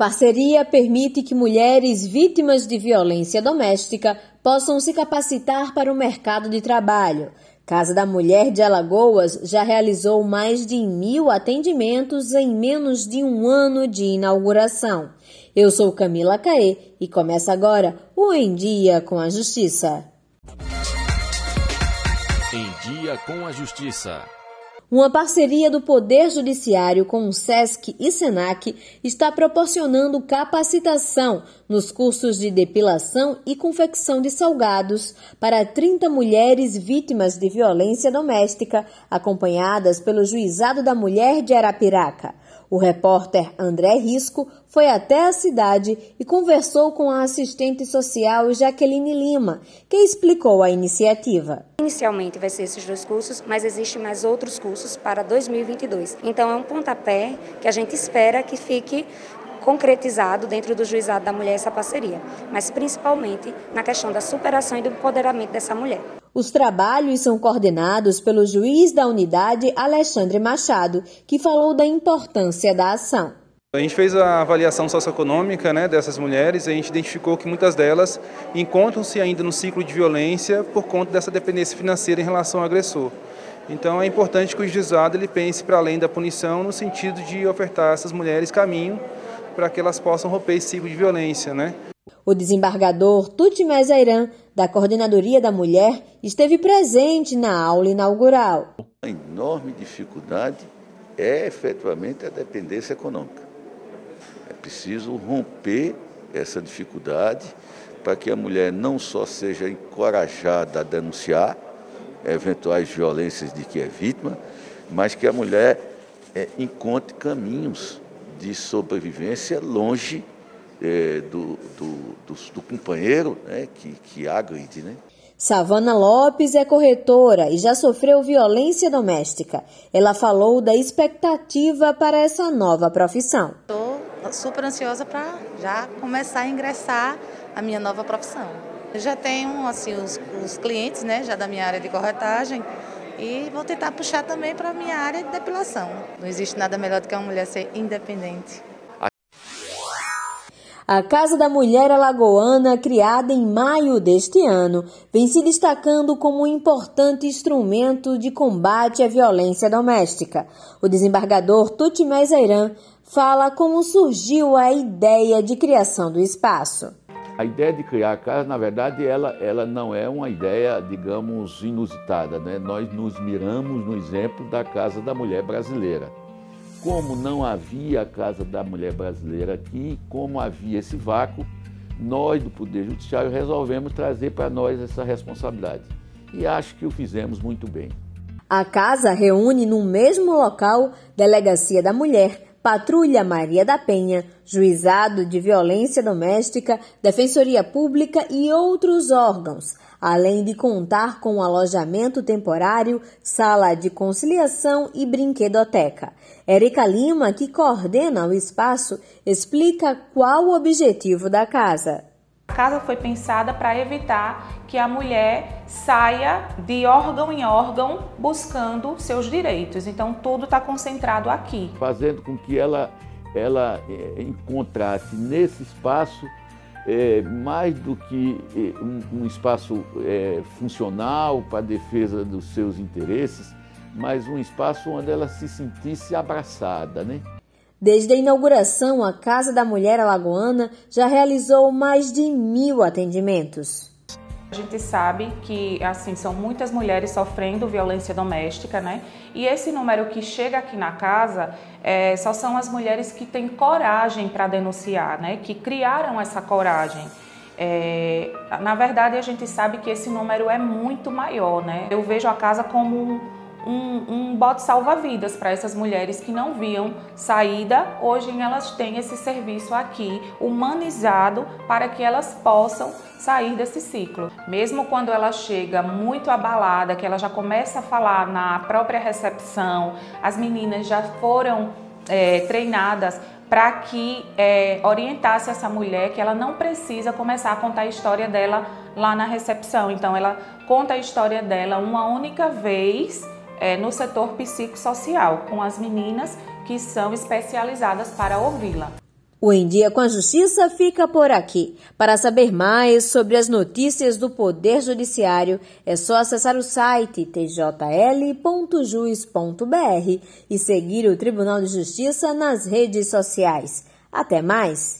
Parceria permite que mulheres vítimas de violência doméstica possam se capacitar para o mercado de trabalho. Casa da Mulher de Alagoas já realizou mais de mil atendimentos em menos de um ano de inauguração. Eu sou Camila Caê e começa agora o Em Dia com a Justiça. Em Dia com a Justiça. Uma parceria do Poder Judiciário com o SESC e SENAC está proporcionando capacitação nos cursos de depilação e confecção de salgados para 30 mulheres vítimas de violência doméstica, acompanhadas pelo Juizado da Mulher de Arapiraca. O repórter André Risco foi até a cidade e conversou com a assistente social Jaqueline Lima, que explicou a iniciativa. Inicialmente vai ser esses dois cursos, mas existem mais outros cursos para 2022. Então é um pontapé que a gente espera que fique concretizado dentro do juizado da mulher essa parceria, mas principalmente na questão da superação e do empoderamento dessa mulher. Os trabalhos são coordenados pelo juiz da unidade Alexandre Machado, que falou da importância da ação. A gente fez a avaliação socioeconômica né, dessas mulheres e a gente identificou que muitas delas encontram-se ainda no ciclo de violência por conta dessa dependência financeira em relação ao agressor. Então é importante que o juizado ele pense para além da punição no sentido de ofertar a essas mulheres caminho para que elas possam romper esse ciclo de violência, né? O desembargador Tuti Mezairan, da Coordenadoria da Mulher, esteve presente na aula inaugural. A enorme dificuldade é efetivamente a dependência econômica. É preciso romper essa dificuldade para que a mulher não só seja encorajada a denunciar eventuais violências de que é vítima, mas que a mulher é, encontre caminhos de sobrevivência longe é, do, do, do, do, companheiro né, que, que agride. Né? Savana Lopes é corretora e já sofreu violência doméstica. Ela falou da expectativa para essa nova profissão. Estou super ansiosa para já começar a ingressar a minha nova profissão. Eu já tenho assim os, os clientes, né, já da minha área de corretagem, e vou tentar puxar também para a minha área de depilação. Não existe nada melhor do que uma mulher ser independente. A Casa da Mulher Alagoana, criada em maio deste ano, vem se destacando como um importante instrumento de combate à violência doméstica. O desembargador Tuti Mezairan fala como surgiu a ideia de criação do espaço. A ideia de criar a casa, na verdade, ela, ela não é uma ideia, digamos, inusitada. Né? Nós nos miramos no exemplo da Casa da Mulher Brasileira. Como não havia a Casa da Mulher Brasileira aqui, como havia esse vácuo, nós do Poder Judiciário resolvemos trazer para nós essa responsabilidade. E acho que o fizemos muito bem. A casa reúne no mesmo local Delegacia da Mulher, Patrulha Maria da Penha, Juizado de Violência Doméstica, Defensoria Pública e outros órgãos, além de contar com alojamento temporário, sala de conciliação e brinquedoteca. Érica Lima, que coordena o espaço, explica qual o objetivo da casa. A casa foi pensada para evitar que a mulher saia de órgão em órgão buscando seus direitos. Então, tudo está concentrado aqui. Fazendo com que ela, ela é, encontrasse nesse espaço é, mais do que é, um, um espaço é, funcional para a defesa dos seus interesses, mas um espaço onde ela se sentisse abraçada, né? Desde a inauguração, a Casa da Mulher Alagoana já realizou mais de mil atendimentos. A gente sabe que assim são muitas mulheres sofrendo violência doméstica, né? E esse número que chega aqui na casa é, só são as mulheres que têm coragem para denunciar, né? Que criaram essa coragem. É, na verdade, a gente sabe que esse número é muito maior, né? Eu vejo a casa como um, um bote salva-vidas para essas mulheres que não viam saída. Hoje elas têm esse serviço aqui humanizado para que elas possam sair desse ciclo. Mesmo quando ela chega muito abalada, que ela já começa a falar na própria recepção, as meninas já foram é, treinadas para que é, orientasse essa mulher que ela não precisa começar a contar a história dela lá na recepção. Então ela conta a história dela uma única vez é, no setor psicossocial, com as meninas que são especializadas para ouvi-la. O Em Dia com a Justiça fica por aqui. Para saber mais sobre as notícias do Poder Judiciário, é só acessar o site tjl.jus.br e seguir o Tribunal de Justiça nas redes sociais. Até mais!